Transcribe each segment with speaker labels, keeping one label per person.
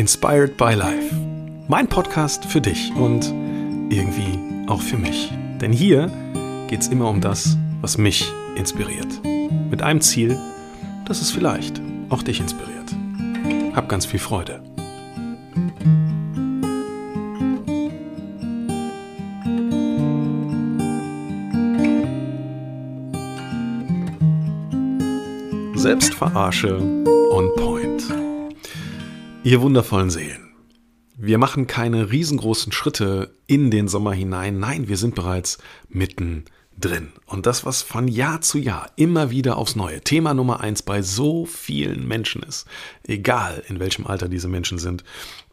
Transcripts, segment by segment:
Speaker 1: Inspired by Life. Mein Podcast für dich und irgendwie auch für mich. Denn hier geht es immer um das, was mich inspiriert. Mit einem Ziel, dass es vielleicht auch dich inspiriert. Hab ganz viel Freude. Selbstverarsche on point. Ihr wundervollen Seelen. Wir machen keine riesengroßen Schritte in den Sommer hinein. Nein, wir sind bereits mitten drin. Und das, was von Jahr zu Jahr immer wieder aufs Neue Thema Nummer eins bei so vielen Menschen ist, egal in welchem Alter diese Menschen sind,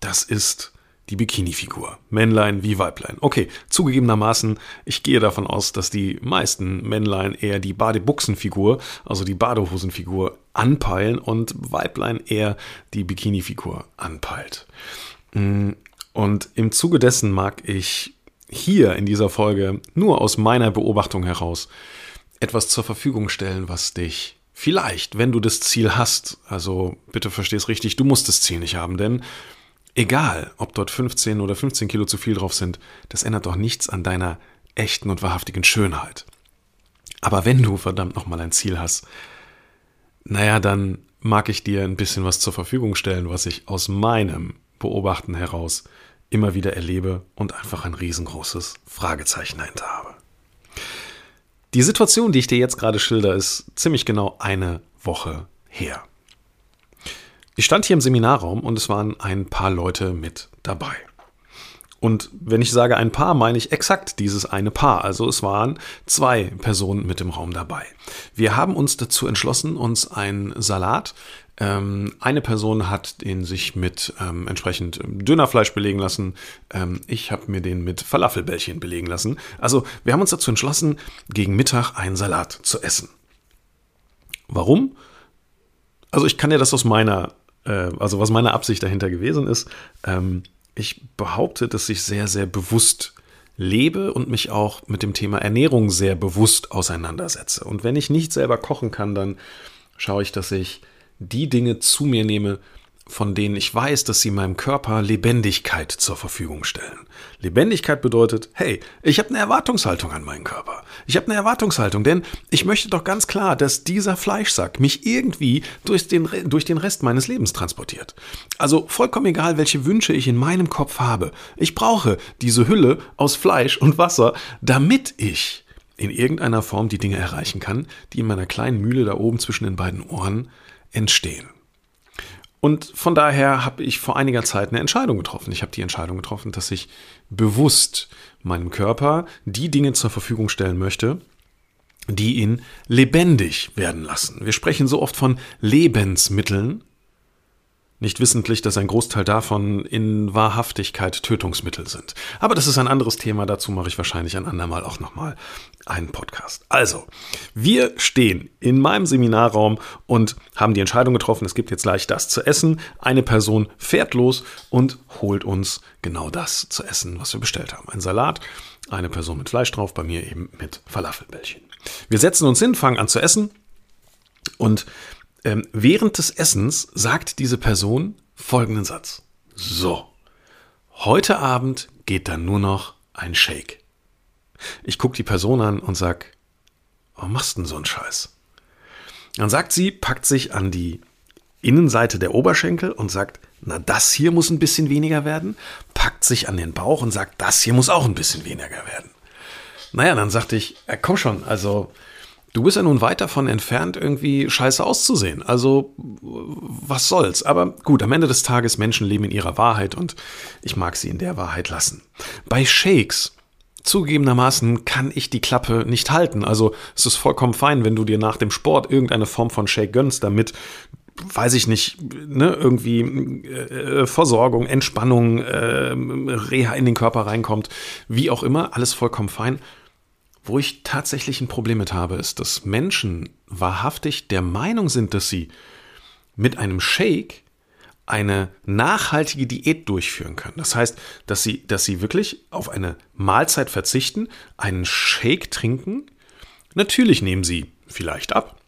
Speaker 1: das ist die Bikini-Figur. Männlein wie Weiblein. Okay, zugegebenermaßen, ich gehe davon aus, dass die meisten Männlein eher die Badebuchsenfigur, also die Badehosenfigur, anpeilen und Weiblein eher die Bikini-Figur anpeilt. Mm, und im Zuge dessen mag ich hier in dieser Folge nur aus meiner Beobachtung heraus etwas zur Verfügung stellen, was dich vielleicht, wenn du das Ziel hast, also bitte versteh's richtig, du musst das Ziel nicht haben, denn Egal, ob dort 15 oder 15 Kilo zu viel drauf sind, das ändert doch nichts an deiner echten und wahrhaftigen Schönheit. Aber wenn du verdammt nochmal ein Ziel hast, naja, dann mag ich dir ein bisschen was zur Verfügung stellen, was ich aus meinem Beobachten heraus immer wieder erlebe und einfach ein riesengroßes Fragezeichen dahinter habe. Die Situation, die ich dir jetzt gerade schilder, ist ziemlich genau eine Woche her. Ich stand hier im Seminarraum und es waren ein paar Leute mit dabei. Und wenn ich sage ein Paar, meine ich exakt dieses eine Paar. Also es waren zwei Personen mit im Raum dabei. Wir haben uns dazu entschlossen, uns einen Salat ähm, eine Person hat den sich mit ähm, entsprechend Dönerfleisch belegen lassen. Ähm, ich habe mir den mit Falafelbällchen belegen lassen. Also wir haben uns dazu entschlossen, gegen Mittag einen Salat zu essen. Warum? Also ich kann dir das aus meiner äh, also was meine Absicht dahinter gewesen ist, ähm, ich behaupte, dass ich sehr, sehr bewusst lebe und mich auch mit dem Thema Ernährung sehr bewusst auseinandersetze. Und wenn ich nicht selber kochen kann, dann schaue ich, dass ich die Dinge zu mir nehme, von denen ich weiß, dass sie meinem Körper Lebendigkeit zur Verfügung stellen. Lebendigkeit bedeutet, hey, ich habe eine Erwartungshaltung an meinen Körper. Ich habe eine Erwartungshaltung, denn ich möchte doch ganz klar, dass dieser Fleischsack mich irgendwie durch den, durch den Rest meines Lebens transportiert. Also vollkommen egal, welche Wünsche ich in meinem Kopf habe. Ich brauche diese Hülle aus Fleisch und Wasser, damit ich in irgendeiner Form die Dinge erreichen kann, die in meiner kleinen Mühle da oben zwischen den beiden Ohren entstehen. Und von daher habe ich vor einiger Zeit eine Entscheidung getroffen. Ich habe die Entscheidung getroffen, dass ich bewusst meinem Körper die Dinge zur Verfügung stellen möchte, die ihn lebendig werden lassen. Wir sprechen so oft von Lebensmitteln, nicht wissentlich, dass ein Großteil davon in Wahrhaftigkeit Tötungsmittel sind. Aber das ist ein anderes Thema, dazu mache ich wahrscheinlich ein andermal auch nochmal einen Podcast. Also, wir stehen in meinem Seminarraum und haben die Entscheidung getroffen, es gibt jetzt gleich das zu essen. Eine Person fährt los und holt uns genau das zu essen, was wir bestellt haben. Ein Salat, eine Person mit Fleisch drauf, bei mir eben mit Falafelbällchen. Wir setzen uns hin, fangen an zu essen und ähm, während des Essens sagt diese Person folgenden Satz. So, heute Abend geht dann nur noch ein Shake. Ich gucke die Person an und sag, warum machst du denn so einen Scheiß? Dann sagt sie, packt sich an die Innenseite der Oberschenkel und sagt, na, das hier muss ein bisschen weniger werden, packt sich an den Bauch und sagt, das hier muss auch ein bisschen weniger werden. Naja, dann sagte ich, ja, komm schon, also Du bist ja nun weit davon entfernt, irgendwie scheiße auszusehen. Also, was soll's? Aber gut, am Ende des Tages, Menschen leben in ihrer Wahrheit und ich mag sie in der Wahrheit lassen. Bei Shakes, zugegebenermaßen, kann ich die Klappe nicht halten. Also, es ist vollkommen fein, wenn du dir nach dem Sport irgendeine Form von Shake gönnst, damit weiß ich nicht, ne, irgendwie äh, Versorgung, Entspannung, äh, Reha in den Körper reinkommt, wie auch immer, alles vollkommen fein. Wo ich tatsächlich ein Problem mit habe, ist, dass Menschen wahrhaftig der Meinung sind, dass sie mit einem Shake eine nachhaltige Diät durchführen können. Das heißt, dass sie, dass sie wirklich auf eine Mahlzeit verzichten, einen Shake trinken. Natürlich nehmen sie vielleicht ab,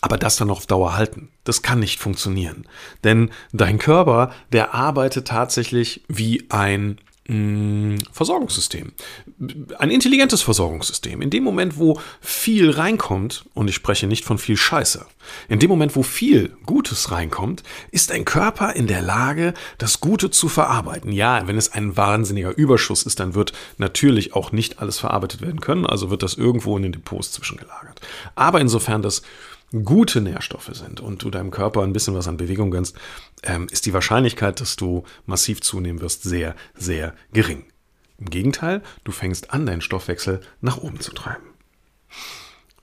Speaker 1: aber das dann auf Dauer halten. Das kann nicht funktionieren. Denn dein Körper, der arbeitet tatsächlich wie ein Versorgungssystem. Ein intelligentes Versorgungssystem. In dem Moment, wo viel reinkommt, und ich spreche nicht von viel Scheiße, in dem Moment, wo viel Gutes reinkommt, ist ein Körper in der Lage, das Gute zu verarbeiten. Ja, wenn es ein wahnsinniger Überschuss ist, dann wird natürlich auch nicht alles verarbeitet werden können, also wird das irgendwo in den Depots zwischengelagert. Aber insofern das gute Nährstoffe sind und du deinem Körper ein bisschen was an Bewegung gönnst, ähm, ist die Wahrscheinlichkeit, dass du massiv zunehmen wirst, sehr, sehr gering. Im Gegenteil, du fängst an, deinen Stoffwechsel nach oben zu treiben.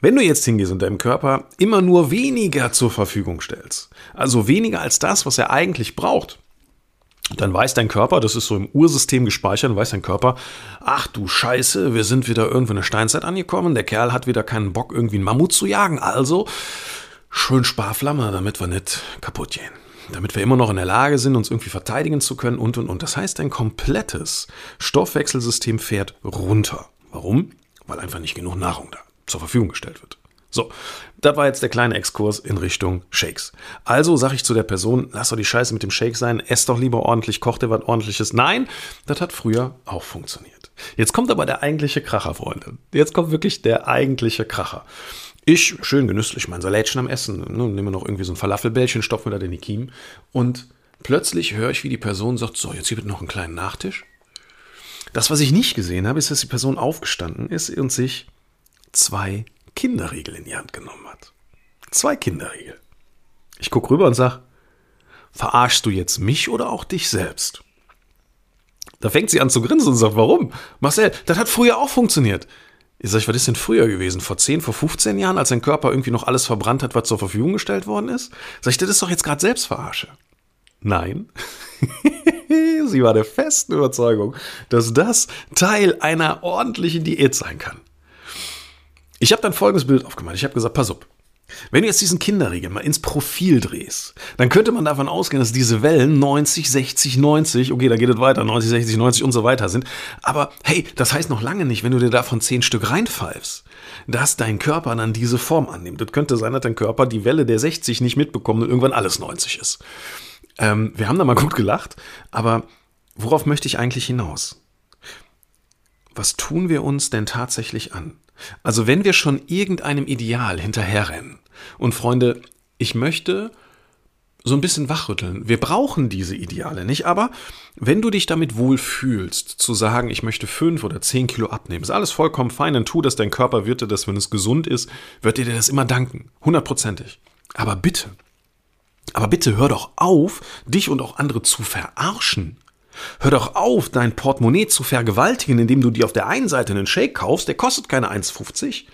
Speaker 1: Wenn du jetzt hingehst und deinem Körper immer nur weniger zur Verfügung stellst, also weniger als das, was er eigentlich braucht, dann weiß dein Körper, das ist so im Ursystem gespeichert, weiß dein Körper, ach du Scheiße, wir sind wieder irgendwo in der Steinzeit angekommen, der Kerl hat wieder keinen Bock, irgendwie einen Mammut zu jagen, also schön Sparflamme, damit wir nicht kaputt gehen. Damit wir immer noch in der Lage sind, uns irgendwie verteidigen zu können und und und. Das heißt, dein komplettes Stoffwechselsystem fährt runter. Warum? Weil einfach nicht genug Nahrung da zur Verfügung gestellt wird. So, das war jetzt der kleine Exkurs in Richtung Shakes. Also sage ich zu der Person, lass doch die Scheiße mit dem Shake sein, ess doch lieber ordentlich, koch dir was ordentliches. Nein, das hat früher auch funktioniert. Jetzt kommt aber der eigentliche Kracher, Freunde. Jetzt kommt wirklich der eigentliche Kracher. Ich, schön genüsslich, mein Salätchen am Essen, ne, nehme noch irgendwie so ein Falafelbällchen, stopfe mir da den Kiemen und plötzlich höre ich, wie die Person sagt, so, jetzt gibt es noch einen kleinen Nachtisch. Das, was ich nicht gesehen habe, ist, dass die Person aufgestanden ist und sich zwei Kinderriegel in die Hand genommen hat. Zwei Kinderriegel. Ich gucke rüber und sage, verarschst du jetzt mich oder auch dich selbst? Da fängt sie an zu grinsen und sagt, warum? Marcel, das hat früher auch funktioniert. Ich sage, was ist denn früher gewesen? Vor 10, vor 15 Jahren, als dein Körper irgendwie noch alles verbrannt hat, was zur Verfügung gestellt worden ist? Sag ich, das ist doch jetzt gerade Selbstverarsche. Nein. sie war der festen Überzeugung, dass das Teil einer ordentlichen Diät sein kann. Ich habe dann folgendes Bild aufgemacht. Ich habe gesagt, pass auf. Wenn du jetzt diesen Kinderriegel mal ins Profil drehst, dann könnte man davon ausgehen, dass diese Wellen 90, 60, 90, okay, da geht es weiter, 90, 60, 90 und so weiter sind. Aber hey, das heißt noch lange nicht, wenn du dir davon 10 Stück reinpfeifst, dass dein Körper dann diese Form annimmt. Das könnte sein, dass dein Körper die Welle der 60 nicht mitbekommt und irgendwann alles 90 ist. Ähm, wir haben da mal gut gelacht, aber worauf möchte ich eigentlich hinaus? Was tun wir uns denn tatsächlich an? Also wenn wir schon irgendeinem Ideal hinterherrennen, und Freunde, ich möchte so ein bisschen wachrütteln. Wir brauchen diese Ideale nicht, aber wenn du dich damit wohl fühlst, zu sagen, ich möchte fünf oder zehn Kilo abnehmen, ist alles vollkommen fein, dann tu das, dein Körper wird dir das, wenn es gesund ist, wird dir das immer danken. Hundertprozentig. Aber bitte, aber bitte hör doch auf, dich und auch andere zu verarschen. Hör doch auf, dein Portemonnaie zu vergewaltigen, indem du dir auf der einen Seite einen Shake kaufst, der kostet keine 1,50.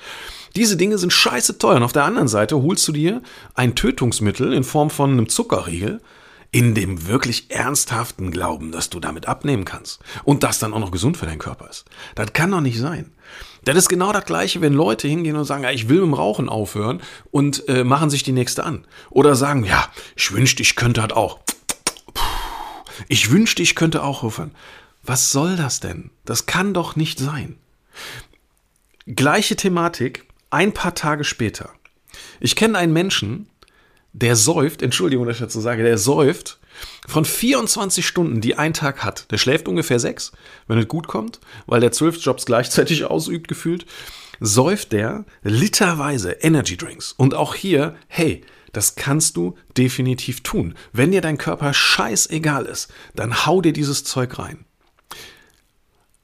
Speaker 1: Diese Dinge sind scheiße teuer. Und auf der anderen Seite holst du dir ein Tötungsmittel in Form von einem Zuckerriegel, in dem wirklich ernsthaften Glauben, dass du damit abnehmen kannst. Und das dann auch noch gesund für deinen Körper ist. Das kann doch nicht sein. Das ist genau das Gleiche, wenn Leute hingehen und sagen, ja, ich will mit dem Rauchen aufhören und äh, machen sich die nächste an. Oder sagen, ja, ich wünschte, ich könnte das auch. Ich wünschte, ich könnte auch aufhören. Was soll das denn? Das kann doch nicht sein. Gleiche Thematik, ein paar Tage später. Ich kenne einen Menschen, der säuft, Entschuldigung, dass ich dazu sage, der säuft von 24 Stunden, die ein Tag hat. Der schläft ungefähr sechs, wenn es gut kommt, weil der zwölf Jobs gleichzeitig ausübt, gefühlt. Säuft der literweise Energy Drinks. Und auch hier, hey, das kannst du definitiv tun. Wenn dir dein Körper scheißegal ist, dann hau dir dieses Zeug rein.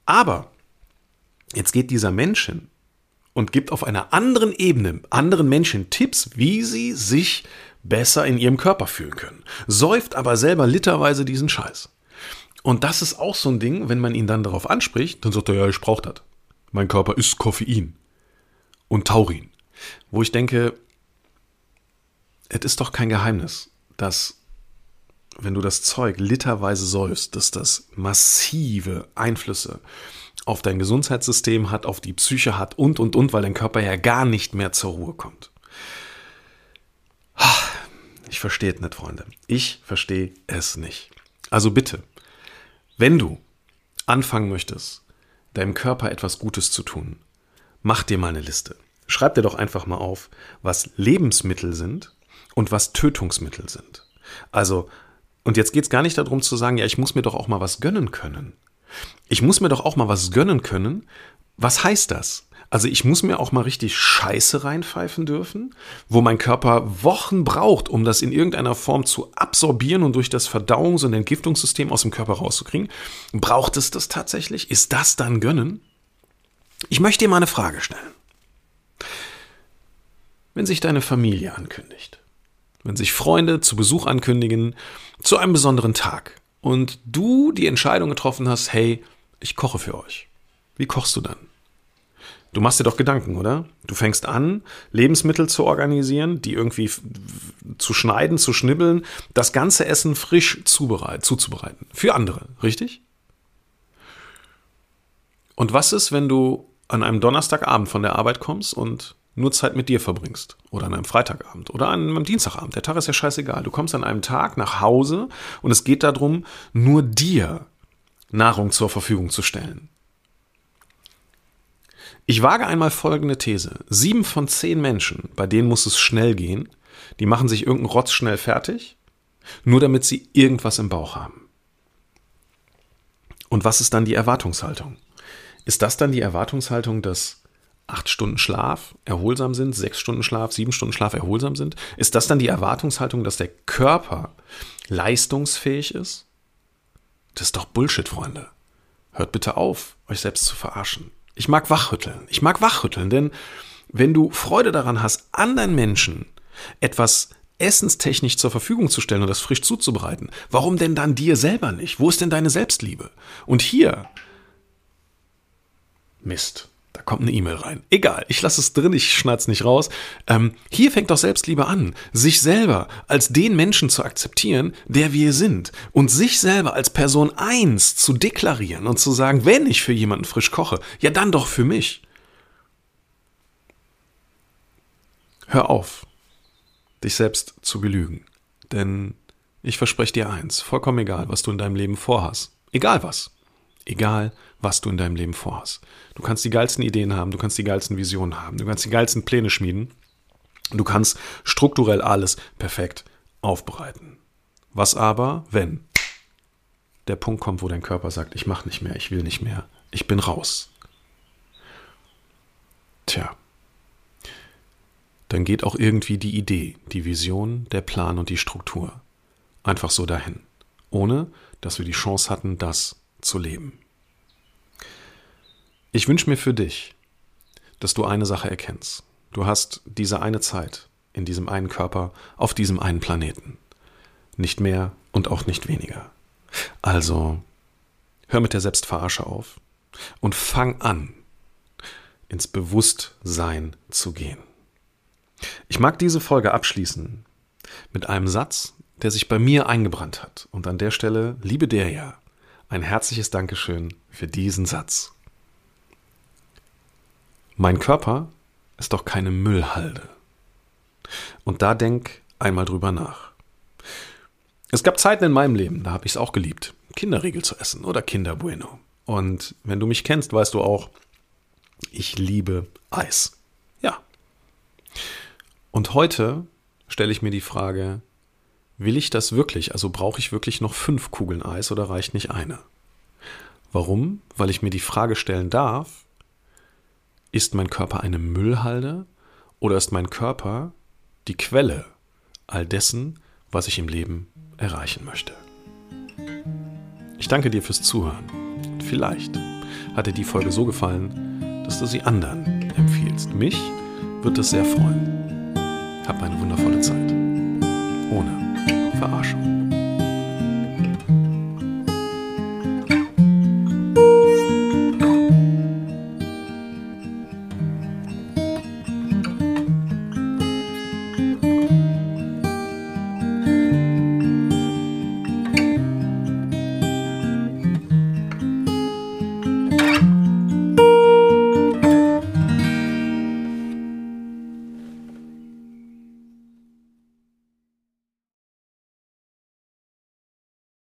Speaker 1: Aber jetzt geht dieser Mensch hin und gibt auf einer anderen Ebene anderen Menschen Tipps, wie sie sich besser in ihrem Körper fühlen können. Säuft aber selber literweise diesen Scheiß. Und das ist auch so ein Ding, wenn man ihn dann darauf anspricht, dann sagt er, ja, ich brauche das. Mein Körper ist Koffein und Taurin. Wo ich denke, es ist doch kein Geheimnis, dass wenn du das Zeug literweise säufst, dass das massive Einflüsse auf dein Gesundheitssystem hat, auf die Psyche hat und, und, und, weil dein Körper ja gar nicht mehr zur Ruhe kommt. Ich verstehe es nicht, Freunde. Ich verstehe es nicht. Also bitte, wenn du anfangen möchtest, deinem Körper etwas Gutes zu tun, mach dir mal eine Liste. schreib dir doch einfach mal auf, was Lebensmittel sind und was Tötungsmittel sind. Also, und jetzt geht es gar nicht darum zu sagen, ja, ich muss mir doch auch mal was gönnen können. Ich muss mir doch auch mal was gönnen können. Was heißt das? Also ich muss mir auch mal richtig Scheiße reinpfeifen dürfen, wo mein Körper Wochen braucht, um das in irgendeiner Form zu absorbieren und durch das Verdauungs- und Entgiftungssystem aus dem Körper rauszukriegen. Braucht es das tatsächlich? Ist das dann Gönnen? Ich möchte dir mal eine Frage stellen. Wenn sich deine Familie ankündigt, wenn sich Freunde zu Besuch ankündigen, zu einem besonderen Tag und du die Entscheidung getroffen hast, hey, ich koche für euch. Wie kochst du dann? Du machst dir doch Gedanken, oder? Du fängst an, Lebensmittel zu organisieren, die irgendwie zu schneiden, zu schnibbeln, das ganze Essen frisch zubereit, zuzubereiten. Für andere, richtig? Und was ist, wenn du an einem Donnerstagabend von der Arbeit kommst und nur Zeit mit dir verbringst? Oder an einem Freitagabend oder an einem Dienstagabend. Der Tag ist ja scheißegal. Du kommst an einem Tag nach Hause und es geht darum, nur dir Nahrung zur Verfügung zu stellen. Ich wage einmal folgende These. Sieben von zehn Menschen, bei denen muss es schnell gehen, die machen sich irgendeinen Rotz schnell fertig, nur damit sie irgendwas im Bauch haben. Und was ist dann die Erwartungshaltung? Ist das dann die Erwartungshaltung, dass acht Stunden Schlaf erholsam sind, sechs Stunden Schlaf, sieben Stunden Schlaf erholsam sind? Ist das dann die Erwartungshaltung, dass der Körper leistungsfähig ist? Das ist doch Bullshit, Freunde. Hört bitte auf, euch selbst zu verarschen. Ich mag wachrütteln. Ich mag wachrütteln, denn wenn du Freude daran hast, anderen Menschen etwas essenstechnisch zur Verfügung zu stellen und das frisch zuzubereiten, warum denn dann dir selber nicht? Wo ist denn deine Selbstliebe? Und hier, Mist, da kommt eine E-Mail rein. Egal, ich lasse es drin, ich schneid's nicht raus. Ähm, hier fängt doch Selbstliebe an, sich selber als den Menschen zu akzeptieren, der wir sind und sich selber als Person eins zu deklarieren und zu sagen, wenn ich für jemanden frisch koche, ja dann doch für mich. Hör auf, dich selbst zu belügen, denn ich verspreche dir eins, vollkommen egal, was du in deinem Leben vorhast, egal was, Egal, was du in deinem Leben vorhast. Du kannst die geilsten Ideen haben, du kannst die geilsten Visionen haben, du kannst die geilsten Pläne schmieden. Du kannst strukturell alles perfekt aufbereiten. Was aber, wenn der Punkt kommt, wo dein Körper sagt, ich mache nicht mehr, ich will nicht mehr, ich bin raus. Tja, dann geht auch irgendwie die Idee, die Vision, der Plan und die Struktur einfach so dahin, ohne dass wir die Chance hatten, das zu leben. Ich wünsche mir für dich, dass du eine Sache erkennst. Du hast diese eine Zeit in diesem einen Körper auf diesem einen Planeten. Nicht mehr und auch nicht weniger. Also hör mit der Selbstverarsche auf und fang an, ins Bewusstsein zu gehen. Ich mag diese Folge abschließen mit einem Satz, der sich bei mir eingebrannt hat. Und an der Stelle, liebe der ja, ein herzliches Dankeschön für diesen Satz. Mein Körper ist doch keine Müllhalde. Und da denk einmal drüber nach. Es gab Zeiten in meinem Leben, da habe ich es auch geliebt, Kinderriegel zu essen oder Kinder Bueno. Und wenn du mich kennst, weißt du auch, ich liebe Eis. Ja. Und heute stelle ich mir die Frage, Will ich das wirklich? Also brauche ich wirklich noch fünf Kugeln Eis oder reicht nicht eine? Warum? Weil ich mir die Frage stellen darf, ist mein Körper eine Müllhalde oder ist mein Körper die Quelle all dessen, was ich im Leben erreichen möchte? Ich danke dir fürs Zuhören. Vielleicht hat dir die Folge so gefallen, dass du sie anderen empfiehlst. Mich wird es sehr freuen. Hab eine wundervolle Zeit. Ohne Verarschung.